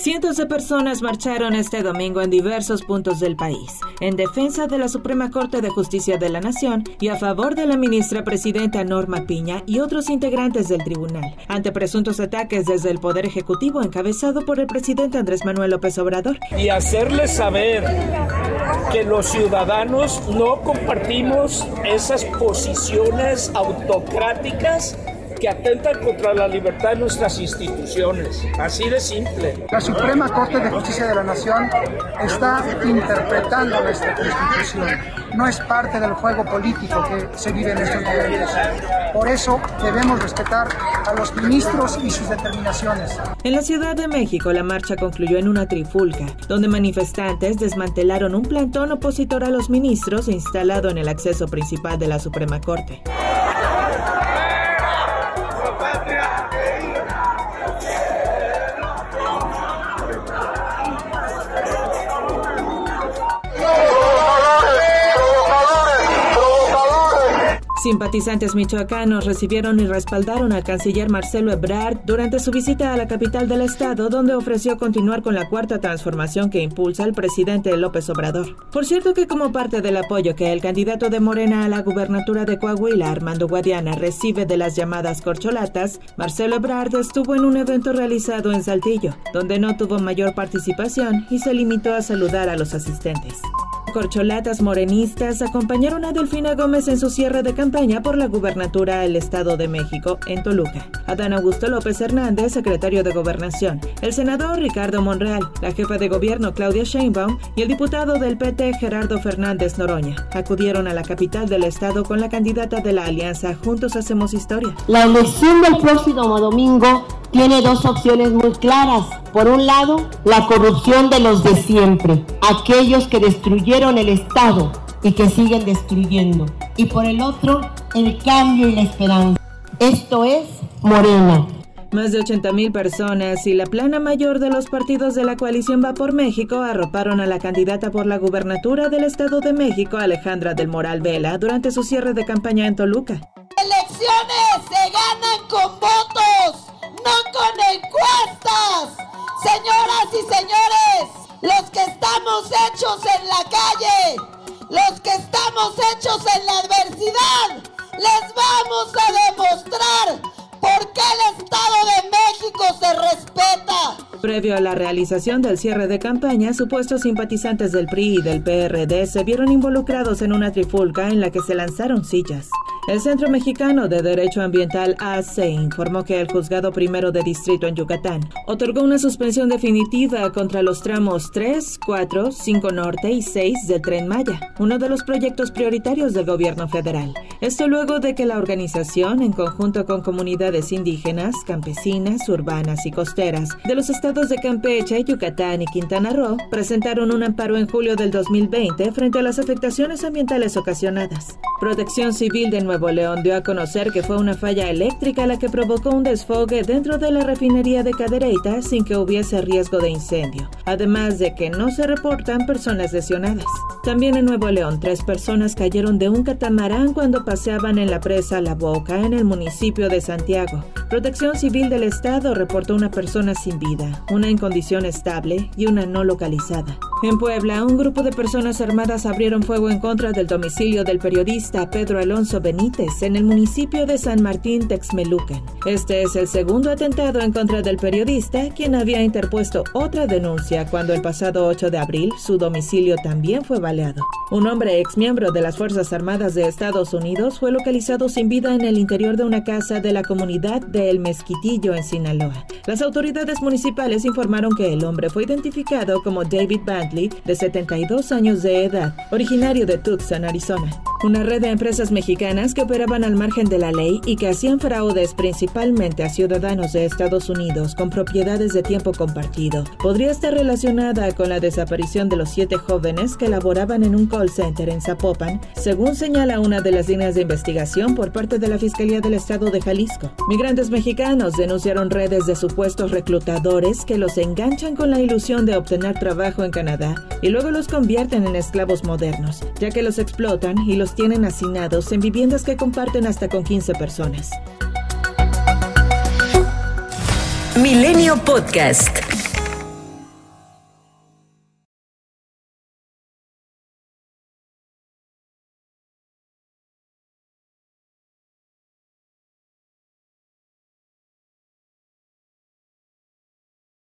Cientos de personas marcharon este domingo en diversos puntos del país, en defensa de la Suprema Corte de Justicia de la Nación y a favor de la ministra presidenta Norma Piña y otros integrantes del tribunal, ante presuntos ataques desde el Poder Ejecutivo encabezado por el presidente Andrés Manuel López Obrador. Y hacerles saber que los ciudadanos no compartimos esas posiciones autocráticas que atentan contra la libertad de nuestras instituciones. Así de simple. La Suprema Corte de Justicia de la Nación está interpretando nuestra Constitución. No es parte del juego político que se vive en estos momentos. Por eso debemos respetar a los ministros y sus determinaciones. En la Ciudad de México, la marcha concluyó en una trifulca, donde manifestantes desmantelaron un plantón opositor a los ministros instalado en el acceso principal de la Suprema Corte. Simpatizantes michoacanos recibieron y respaldaron al canciller Marcelo Ebrard durante su visita a la capital del estado, donde ofreció continuar con la cuarta transformación que impulsa el presidente López Obrador. Por cierto que como parte del apoyo que el candidato de Morena a la gubernatura de Coahuila, Armando Guadiana, recibe de las llamadas corcholatas, Marcelo Ebrard estuvo en un evento realizado en Saltillo, donde no tuvo mayor participación y se limitó a saludar a los asistentes. Corcholatas morenistas acompañaron a Delfina Gómez en su cierre de campaña por la gubernatura del Estado de México en Toluca. Adán Augusto López Hernández, secretario de Gobernación, el senador Ricardo Monreal, la jefa de gobierno Claudia Sheinbaum y el diputado del PT Gerardo Fernández Noroña acudieron a la capital del estado con la candidata de la alianza Juntos Hacemos Historia. La elección del próximo domingo tiene dos opciones muy claras. Por un lado, la corrupción de los de siempre, aquellos que destruyeron el Estado y que siguen destruyendo. Y por el otro, el cambio y la esperanza. Esto es Morena. Más de 80 mil personas y la plana mayor de los partidos de la coalición Va por México arroparon a la candidata por la gubernatura del Estado de México, Alejandra del Moral Vela, durante su cierre de campaña en Toluca. Elecciones se ganan con votos no con encuestas. Señoras y señores, los que estamos hechos en la calle, los que estamos hechos en la adversidad, les vamos a demostrar por qué el Estado de México se respeta. Previo a la realización del cierre de campaña, supuestos simpatizantes del PRI y del PRD se vieron involucrados en una trifulca en la que se lanzaron sillas. El Centro Mexicano de Derecho Ambiental AC informó que el Juzgado Primero de Distrito en Yucatán otorgó una suspensión definitiva contra los tramos 3, 4, 5 Norte y 6 del Tren Maya, uno de los proyectos prioritarios del gobierno federal. Esto luego de que la organización, en conjunto con comunidades indígenas, campesinas, urbanas y costeras de los estados de Campeche, Yucatán y Quintana Roo, presentaron un amparo en julio del 2020 frente a las afectaciones ambientales ocasionadas. Protección Civil de Nuevo Nuevo León dio a conocer que fue una falla eléctrica la que provocó un desfogue dentro de la refinería de Cadereyta sin que hubiese riesgo de incendio, además de que no se reportan personas lesionadas. También en Nuevo León, tres personas cayeron de un catamarán cuando paseaban en la presa La Boca en el municipio de Santiago. Protección Civil del Estado reportó una persona sin vida, una en condición estable y una no localizada. En Puebla, un grupo de personas armadas abrieron fuego en contra del domicilio del periodista Pedro Alonso Benítez en el municipio de San Martín Texmelucan. Este es el segundo atentado en contra del periodista, quien había interpuesto otra denuncia cuando el pasado 8 de abril su domicilio también fue baleado. Un hombre ex miembro de las Fuerzas Armadas de Estados Unidos fue localizado sin vida en el interior de una casa de la comunidad de El Mezquitillo en Sinaloa. Las autoridades municipales informaron que el hombre fue identificado como David Band de 72 años de edad, originario de Tucson, Arizona. Una red de empresas mexicanas que operaban al margen de la ley y que hacían fraudes principalmente a ciudadanos de Estados Unidos con propiedades de tiempo compartido. Podría estar relacionada con la desaparición de los siete jóvenes que laboraban en un call center en Zapopan, según señala una de las líneas de investigación por parte de la Fiscalía del Estado de Jalisco. Migrantes mexicanos denunciaron redes de supuestos reclutadores que los enganchan con la ilusión de obtener trabajo en Canadá y luego los convierten en esclavos modernos, ya que los explotan y los tienen hacinados en viviendas que comparten hasta con 15 personas. Milenio Podcast.